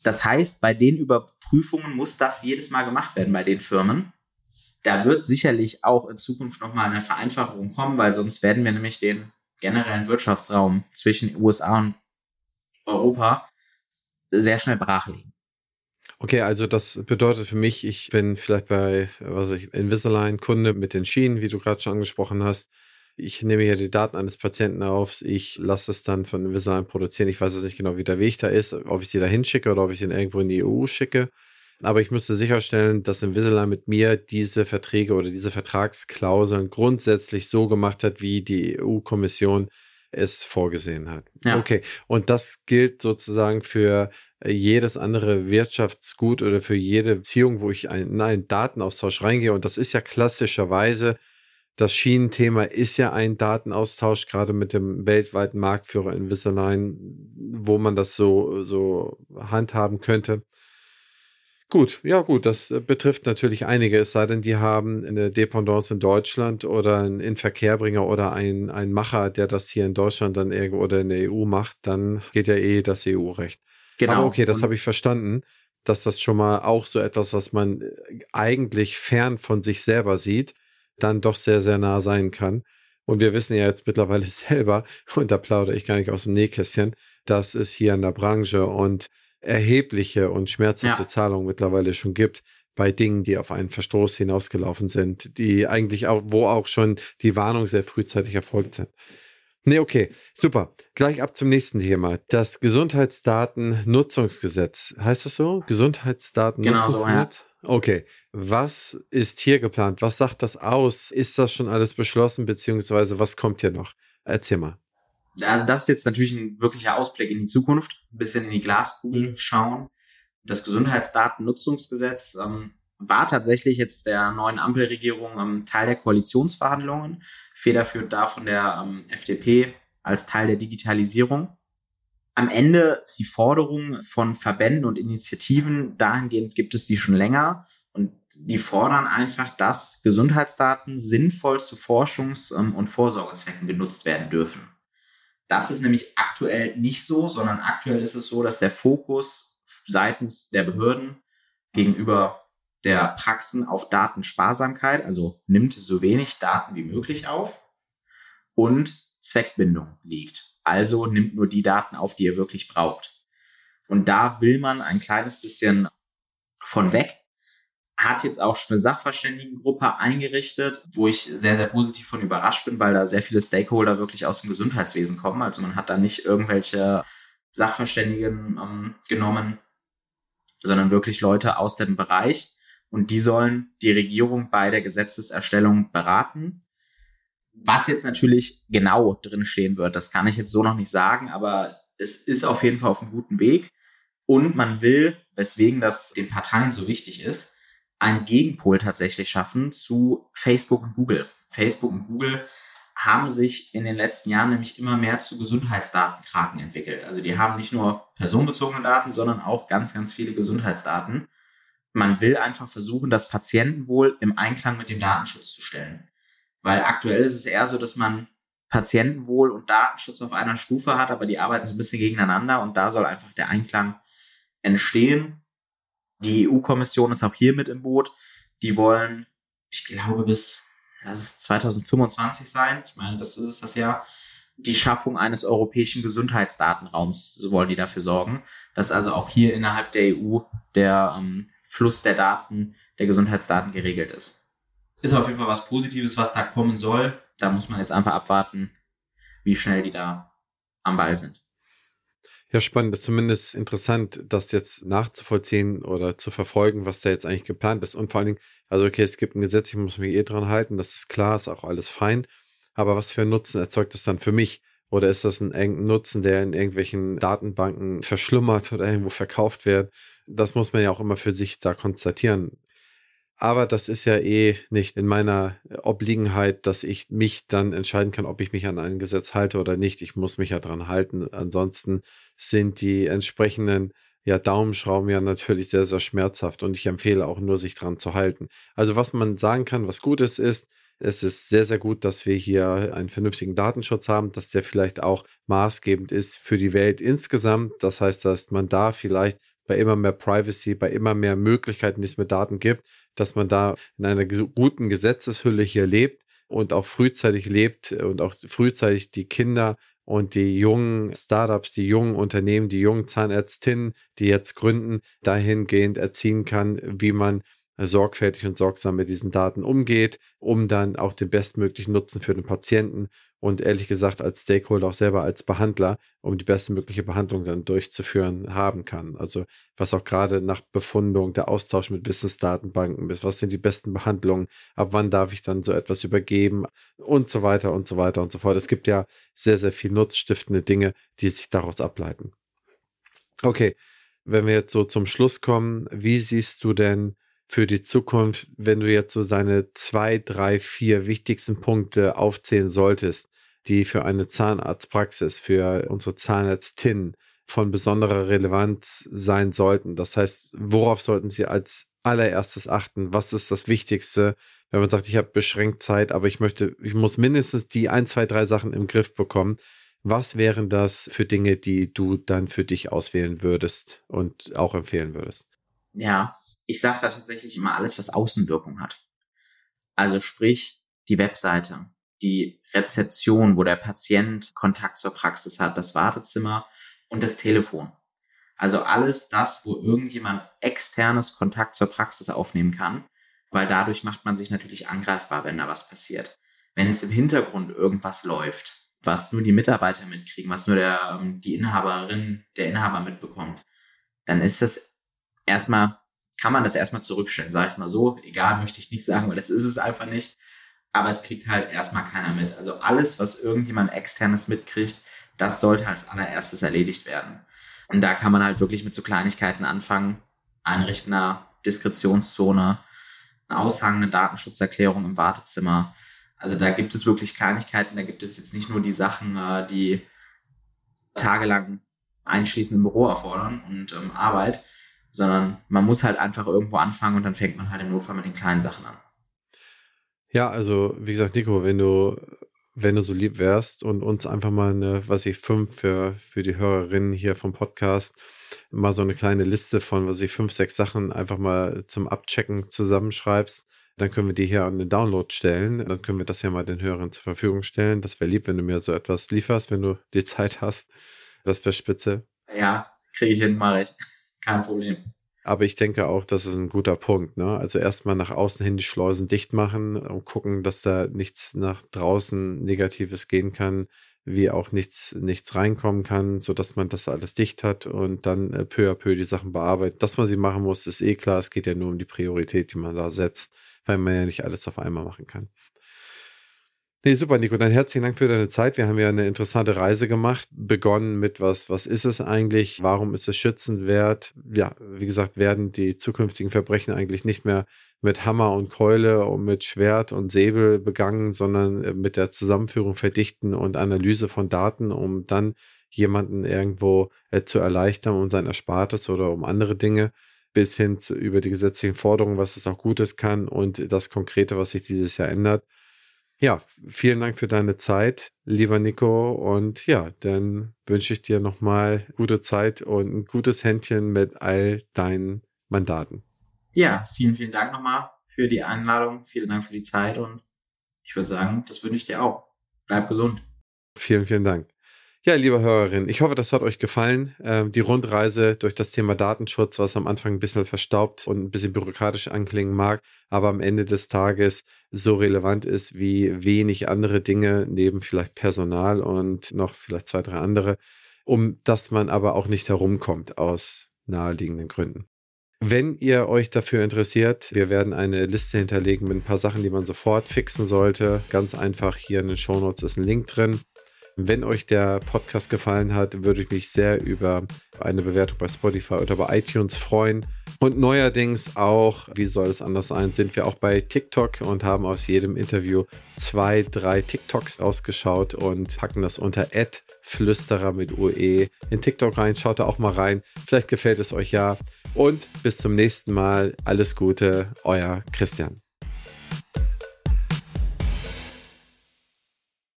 Das heißt, bei den Überprüfungen muss das jedes Mal gemacht werden bei den Firmen. Da wird sicherlich auch in Zukunft nochmal eine Vereinfachung kommen, weil sonst werden wir nämlich den generellen Wirtschaftsraum zwischen USA und Europa sehr schnell brachlegen. Okay, also das bedeutet für mich, ich bin vielleicht bei, was ich, Invisalign Kunde mit den Schienen, wie du gerade schon angesprochen hast ich nehme hier die Daten eines Patienten auf, ich lasse es dann von Invisalign produzieren. Ich weiß jetzt nicht genau, wie der Weg da ist, ob ich sie da hinschicke oder ob ich sie irgendwo in die EU schicke. Aber ich müsste sicherstellen, dass Invisalign mit mir diese Verträge oder diese Vertragsklauseln grundsätzlich so gemacht hat, wie die EU-Kommission es vorgesehen hat. Ja. Okay. Und das gilt sozusagen für jedes andere Wirtschaftsgut oder für jede Beziehung, wo ich in einen Datenaustausch reingehe. Und das ist ja klassischerweise das Schienenthema ist ja ein Datenaustausch, gerade mit dem weltweiten Marktführer Invisalign, wo man das so, so handhaben könnte. Gut, ja gut, das betrifft natürlich einige, es sei denn, die haben eine Dependance in Deutschland oder einen Inverkehrbringer oder einen, einen Macher, der das hier in Deutschland dann irgendwo oder in der EU macht, dann geht ja eh das EU-Recht. Genau. Aber okay, das habe ich verstanden, dass das schon mal auch so etwas, was man eigentlich fern von sich selber sieht, dann doch sehr, sehr nah sein kann. Und wir wissen ja jetzt mittlerweile selber, und da plaudere ich gar nicht aus dem Nähkästchen, dass es hier in der Branche und erhebliche und schmerzhafte ja. Zahlungen mittlerweile schon gibt bei Dingen, die auf einen Verstoß hinausgelaufen sind, die eigentlich auch, wo auch schon die Warnung sehr frühzeitig erfolgt sind. Nee, okay, super. Gleich ab zum nächsten Thema. Das Gesundheitsdatennutzungsgesetz. Heißt das so? Gesundheitsdatennutzungsgesetz? Genau so, ja. Okay, was ist hier geplant? Was sagt das aus? Ist das schon alles beschlossen, beziehungsweise was kommt hier noch? Erzähl mal. Also das ist jetzt natürlich ein wirklicher Ausblick in die Zukunft, ein bisschen in die Glaskugel schauen. Das Gesundheitsdatennutzungsgesetz ähm, war tatsächlich jetzt der neuen Ampelregierung ähm, Teil der Koalitionsverhandlungen, federführend da von der ähm, FDP als Teil der Digitalisierung. Am Ende ist die Forderung von Verbänden und Initiativen, dahingehend gibt es die schon länger und die fordern einfach, dass Gesundheitsdaten sinnvoll zu Forschungs- ähm, und Vorsorgezwecken genutzt werden dürfen. Das ist nämlich aktuell nicht so, sondern aktuell ist es so, dass der Fokus seitens der Behörden gegenüber der Praxen auf Datensparsamkeit, also nimmt so wenig Daten wie möglich auf und Zweckbindung liegt. Also nimmt nur die Daten auf, die ihr wirklich braucht. Und da will man ein kleines bisschen von weg. Hat jetzt auch schon eine Sachverständigengruppe eingerichtet, wo ich sehr, sehr positiv von überrascht bin, weil da sehr viele Stakeholder wirklich aus dem Gesundheitswesen kommen. Also man hat da nicht irgendwelche Sachverständigen ähm, genommen, sondern wirklich Leute aus dem Bereich. Und die sollen die Regierung bei der Gesetzeserstellung beraten Was jetzt natürlich genau drin stehen wird, das kann ich jetzt so noch nicht sagen, aber es ist auf jeden Fall auf einem guten Weg. Und man will, weswegen das den Parteien so wichtig ist, einen Gegenpol tatsächlich schaffen zu Facebook und Google. Facebook und Google haben sich in den letzten Jahren nämlich immer mehr zu Gesundheitsdatenkraken entwickelt. Also die haben nicht nur personenbezogene Daten, sondern auch ganz, ganz viele Gesundheitsdaten. Man will einfach versuchen, das Patientenwohl im Einklang mit dem Datenschutz zu stellen. Weil aktuell ist es eher so, dass man Patientenwohl und Datenschutz auf einer Stufe hat, aber die arbeiten so ein bisschen gegeneinander und da soll einfach der Einklang entstehen. Die EU-Kommission ist auch hier mit im Boot. Die wollen, ich glaube, bis lass es 2025 sein. Ich meine, das ist das Jahr. Die Schaffung eines europäischen Gesundheitsdatenraums, so wollen die dafür sorgen, dass also auch hier innerhalb der EU der ähm, Fluss der Daten, der Gesundheitsdaten geregelt ist ist auf jeden Fall was Positives, was da kommen soll. Da muss man jetzt einfach abwarten, wie schnell die da am Ball sind. Ja, spannend. Das ist zumindest interessant, das jetzt nachzuvollziehen oder zu verfolgen, was da jetzt eigentlich geplant ist. Und vor allen Dingen, also okay, es gibt ein Gesetz, ich muss mich eh dran halten, das ist klar, ist auch alles fein. Aber was für einen Nutzen erzeugt das dann für mich? Oder ist das ein Nutzen, der in irgendwelchen Datenbanken verschlummert oder irgendwo verkauft wird? Das muss man ja auch immer für sich da konstatieren. Aber das ist ja eh nicht in meiner Obliegenheit, dass ich mich dann entscheiden kann, ob ich mich an ein Gesetz halte oder nicht. Ich muss mich ja dran halten. Ansonsten sind die entsprechenden ja, Daumenschrauben ja natürlich sehr, sehr schmerzhaft und ich empfehle auch nur, sich dran zu halten. Also was man sagen kann, was Gutes ist, es ist sehr, sehr gut, dass wir hier einen vernünftigen Datenschutz haben, dass der vielleicht auch maßgebend ist für die Welt insgesamt. Das heißt, dass man da vielleicht bei immer mehr Privacy, bei immer mehr Möglichkeiten, die es mit Daten gibt, dass man da in einer guten Gesetzeshülle hier lebt und auch frühzeitig lebt und auch frühzeitig die Kinder und die jungen Startups, die jungen Unternehmen, die jungen Zahnärztinnen, die jetzt gründen, dahingehend erziehen kann, wie man sorgfältig und sorgsam mit diesen Daten umgeht, um dann auch den bestmöglichen Nutzen für den Patienten und ehrlich gesagt als Stakeholder auch selber als Behandler, um die bestmögliche Behandlung dann durchzuführen, haben kann. Also was auch gerade nach Befundung, der Austausch mit Wissensdatenbanken ist, was sind die besten Behandlungen, ab wann darf ich dann so etwas übergeben und so weiter und so weiter und so fort. Es gibt ja sehr, sehr viel nutzstiftende Dinge, die sich daraus ableiten. Okay, wenn wir jetzt so zum Schluss kommen, wie siehst du denn für die Zukunft, wenn du jetzt so seine zwei, drei, vier wichtigsten Punkte aufzählen solltest, die für eine Zahnarztpraxis, für unsere Zahnärztin von besonderer Relevanz sein sollten. Das heißt, worauf sollten sie als allererstes achten? Was ist das Wichtigste, wenn man sagt, ich habe beschränkt Zeit, aber ich möchte, ich muss mindestens die ein, zwei, drei Sachen im Griff bekommen. Was wären das für Dinge, die du dann für dich auswählen würdest und auch empfehlen würdest? Ja, ich sage da tatsächlich immer alles, was Außenwirkung hat. Also sprich die Webseite, die Rezeption, wo der Patient Kontakt zur Praxis hat, das Wartezimmer und das Telefon. Also alles das, wo irgendjemand externes Kontakt zur Praxis aufnehmen kann, weil dadurch macht man sich natürlich angreifbar, wenn da was passiert. Wenn es im Hintergrund irgendwas läuft, was nur die Mitarbeiter mitkriegen, was nur der, ähm, die Inhaberin, der Inhaber mitbekommt, dann ist das erstmal kann man das erstmal zurückstellen, sage ich mal so. Egal, möchte ich nicht sagen, weil das ist es einfach nicht. Aber es kriegt halt erstmal keiner mit. Also alles, was irgendjemand externes mitkriegt, das sollte als allererstes erledigt werden. Und da kann man halt wirklich mit so Kleinigkeiten anfangen. Einrichten einer Diskretionszone, eine aushangende Datenschutzerklärung im Wartezimmer. Also da gibt es wirklich Kleinigkeiten. Da gibt es jetzt nicht nur die Sachen, äh, die tagelang einschließend im Büro erfordern und ähm, Arbeit, sondern man muss halt einfach irgendwo anfangen und dann fängt man halt im Notfall mit den kleinen Sachen an. Ja, also wie gesagt, Nico, wenn du wenn du so lieb wärst und uns einfach mal eine, was ich fünf für, für die Hörerinnen hier vom Podcast, mal so eine kleine Liste von, was ich fünf, sechs Sachen einfach mal zum Abchecken zusammenschreibst, dann können wir die hier an den Download stellen. Dann können wir das ja mal den Hörern zur Verfügung stellen. Das wäre lieb, wenn du mir so etwas lieferst, wenn du die Zeit hast. Das wäre spitze. Ja, kriege ich hin, mache ich. Kein Problem. Aber ich denke auch, das ist ein guter Punkt. Ne? Also erstmal nach außen hin die Schleusen dicht machen und gucken, dass da nichts nach draußen Negatives gehen kann, wie auch nichts, nichts reinkommen kann, sodass man das alles dicht hat und dann äh, peu à peu die Sachen bearbeitet. Dass man sie machen muss, ist eh klar. Es geht ja nur um die Priorität, die man da setzt, weil man ja nicht alles auf einmal machen kann. Nee, super, Nico. Dann herzlichen Dank für deine Zeit. Wir haben ja eine interessante Reise gemacht. Begonnen mit was, was ist es eigentlich? Warum ist es schützenswert? Ja, wie gesagt, werden die zukünftigen Verbrechen eigentlich nicht mehr mit Hammer und Keule und mit Schwert und Säbel begangen, sondern äh, mit der Zusammenführung, Verdichten und Analyse von Daten, um dann jemanden irgendwo äh, zu erleichtern, um sein Erspartes oder um andere Dinge bis hin zu über die gesetzlichen Forderungen, was es auch Gutes kann und das Konkrete, was sich dieses Jahr ändert. Ja, vielen Dank für deine Zeit, lieber Nico. Und ja, dann wünsche ich dir nochmal gute Zeit und ein gutes Händchen mit all deinen Mandaten. Ja, vielen, vielen Dank nochmal für die Einladung. Vielen Dank für die Zeit und ich würde sagen, das wünsche ich dir auch. Bleib gesund. Vielen, vielen Dank. Ja, liebe Hörerinnen, ich hoffe, das hat euch gefallen. Ähm, die Rundreise durch das Thema Datenschutz, was am Anfang ein bisschen verstaubt und ein bisschen bürokratisch anklingen mag, aber am Ende des Tages so relevant ist wie wenig andere Dinge, neben vielleicht Personal und noch vielleicht zwei, drei andere, um dass man aber auch nicht herumkommt aus naheliegenden Gründen. Wenn ihr euch dafür interessiert, wir werden eine Liste hinterlegen mit ein paar Sachen, die man sofort fixen sollte. Ganz einfach hier in den Shownotes ist ein Link drin. Wenn euch der Podcast gefallen hat, würde ich mich sehr über eine Bewertung bei Spotify oder bei iTunes freuen. Und neuerdings auch, wie soll es anders sein, sind wir auch bei TikTok und haben aus jedem Interview zwei, drei TikToks rausgeschaut und packen das unter Flüsterer mit UE in TikTok rein. Schaut da auch mal rein. Vielleicht gefällt es euch ja. Und bis zum nächsten Mal. Alles Gute, euer Christian.